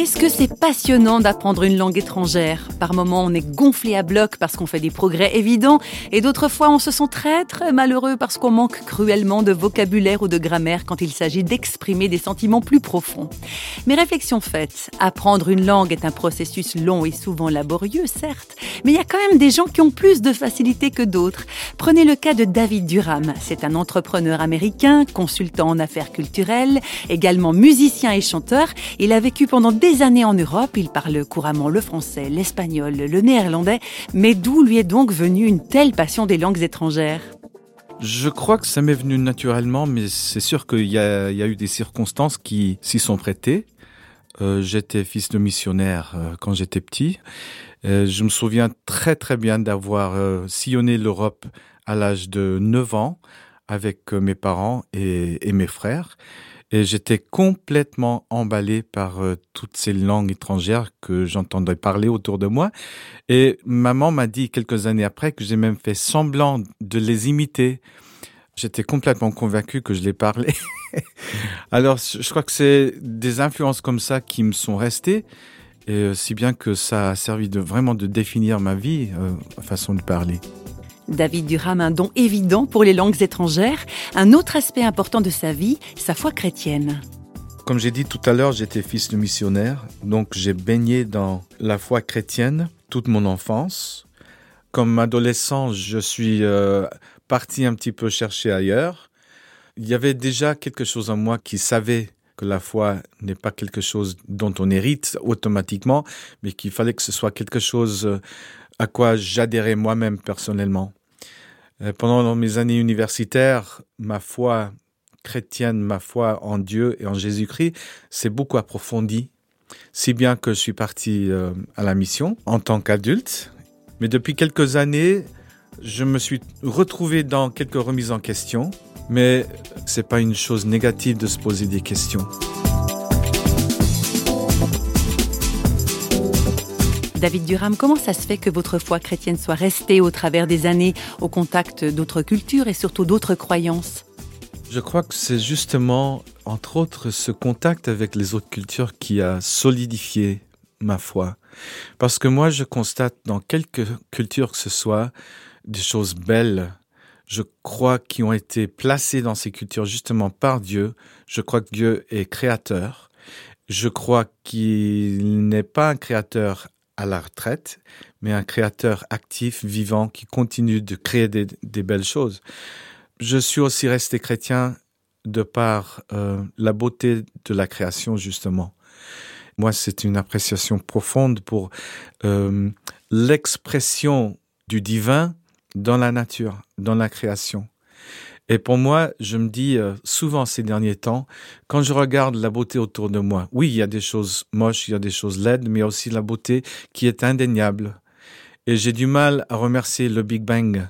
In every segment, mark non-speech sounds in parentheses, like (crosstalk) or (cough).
Qu'est-ce que c'est passionnant d'apprendre une langue étrangère? Par moments, on est gonflé à bloc parce qu'on fait des progrès évidents, et d'autres fois, on se sent très très malheureux parce qu'on manque cruellement de vocabulaire ou de grammaire quand il s'agit d'exprimer des sentiments plus profonds. Mais réflexion faite, apprendre une langue est un processus long et souvent laborieux, certes, mais il y a quand même des gens qui ont plus de facilité que d'autres. Prenez le cas de David Durham. C'est un entrepreneur américain, consultant en affaires culturelles, également musicien et chanteur. Il a vécu pendant des années en Europe. Il parle couramment le français, l'espagnol, le néerlandais. Mais d'où lui est donc venue une telle passion des langues étrangères? Je crois que ça m'est venu naturellement, mais c'est sûr qu'il y, a, eu des circonstances qui s'y sont prêtées. Euh, j'étais fils de missionnaire euh, quand j'étais petit. Euh, je me souviens très très bien d'avoir sillonné l'Europe à l'âge de 9 ans avec mes parents et mes frères. Et j'étais complètement emballé par euh, toutes ces langues étrangères que j'entendais parler autour de moi. Et maman m'a dit quelques années après que j'ai même fait semblant de les imiter. J'étais complètement convaincu que je les parlais. (laughs) Alors, je crois que c'est des influences comme ça qui me sont restées. Et euh, si bien que ça a servi de vraiment de définir ma vie, euh, façon de parler. David Durham, un don évident pour les langues étrangères. Un autre aspect important de sa vie, sa foi chrétienne. Comme j'ai dit tout à l'heure, j'étais fils de missionnaire, donc j'ai baigné dans la foi chrétienne toute mon enfance. Comme adolescent, je suis euh, parti un petit peu chercher ailleurs. Il y avait déjà quelque chose en moi qui savait que la foi n'est pas quelque chose dont on hérite automatiquement, mais qu'il fallait que ce soit quelque chose euh, à quoi j'adhérais moi-même personnellement. Euh, pendant mes années universitaires, ma foi chrétienne, ma foi en Dieu et en Jésus-Christ s'est beaucoup approfondie, si bien que je suis parti euh, à la mission en tant qu'adulte. Mais depuis quelques années, je me suis retrouvé dans quelques remises en question, mais c'est pas une chose négative de se poser des questions. David Durham, comment ça se fait que votre foi chrétienne soit restée au travers des années au contact d'autres cultures et surtout d'autres croyances? Je crois que c'est justement, entre autres, ce contact avec les autres cultures qui a solidifié ma foi. Parce que moi, je constate dans quelques cultures que ce soit des choses belles, je crois, qui ont été placées dans ces cultures justement par Dieu. Je crois que Dieu est créateur. Je crois qu'il n'est pas un créateur à la retraite, mais un créateur actif, vivant, qui continue de créer des, belles choses. Je suis aussi resté chrétien de par euh, la beauté de la création, justement. Moi, c'est une appréciation profonde pour euh, l'expression du divin dans la nature, dans la création. Et pour moi, je me dis euh, souvent ces derniers temps, quand je regarde la beauté autour de moi, oui, il y a des choses moches, il y a des choses laides, mais il y a aussi la beauté qui est indéniable. Et j'ai du mal à remercier le Big Bang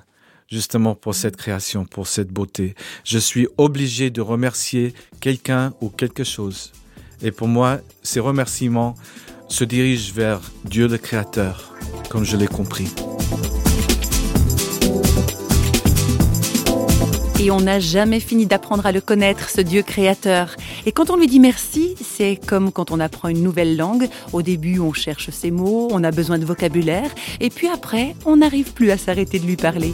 justement pour cette création, pour cette beauté. Je suis obligé de remercier quelqu'un ou quelque chose. Et pour moi, ces remerciements se dirigent vers Dieu le Créateur, comme je l'ai compris. Et on n'a jamais fini d'apprendre à le connaître, ce Dieu créateur. Et quand on lui dit merci, c'est comme quand on apprend une nouvelle langue. Au début, on cherche ses mots, on a besoin de vocabulaire, et puis après, on n'arrive plus à s'arrêter de lui parler.